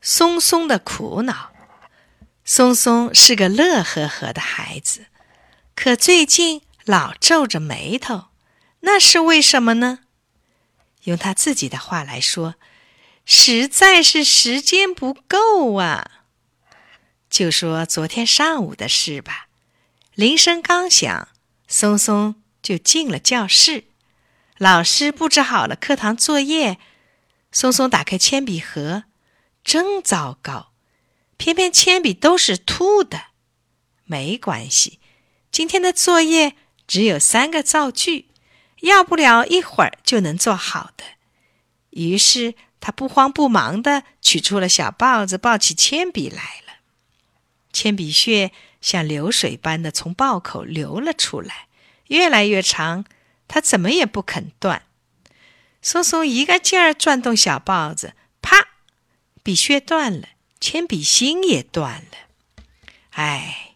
松松的苦恼。松松是个乐呵呵的孩子，可最近老皱着眉头，那是为什么呢？用他自己的话来说，实在是时间不够啊。就说昨天上午的事吧，铃声刚响，松松就进了教室。老师布置好了课堂作业，松松打开铅笔盒，真糟糕。偏偏铅笔都是秃的，没关系，今天的作业只有三个造句，要不了一会儿就能做好的。于是他不慌不忙地取出了小豹子，抱起铅笔来了。铅笔屑像流水般的从豹口流了出来，越来越长，他怎么也不肯断。松松一个劲儿转动小豹子，笔削断了。铅笔芯也断了，哎，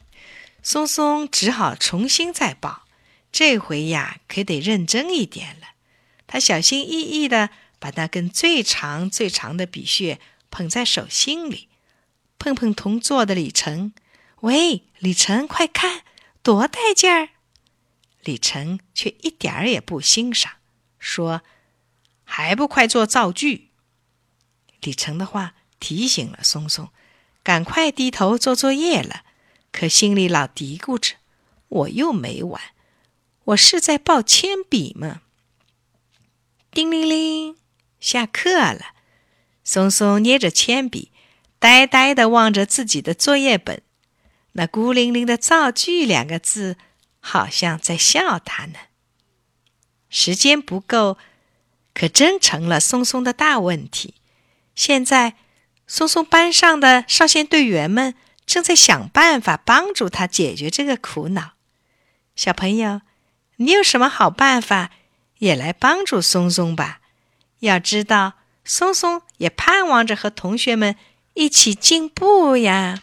松松只好重新再抱。这回呀，可得认真一点了。他小心翼翼地把那根最长最长的笔屑捧在手心里，碰碰同座的李成。喂，李成，快看，多带劲儿！李成却一点儿也不欣赏，说：“还不快做造句！”李成的话。提醒了松松，赶快低头做作业了。可心里老嘀咕着：“我又没完，我是在抱铅笔吗？”叮铃铃，下课了。松松捏着铅笔，呆呆地望着自己的作业本。那孤零零的“造句”两个字，好像在笑他呢。时间不够，可真成了松松的大问题。现在。松松班上的少先队员们正在想办法帮助他解决这个苦恼。小朋友，你有什么好办法，也来帮助松松吧？要知道，松松也盼望着和同学们一起进步呀。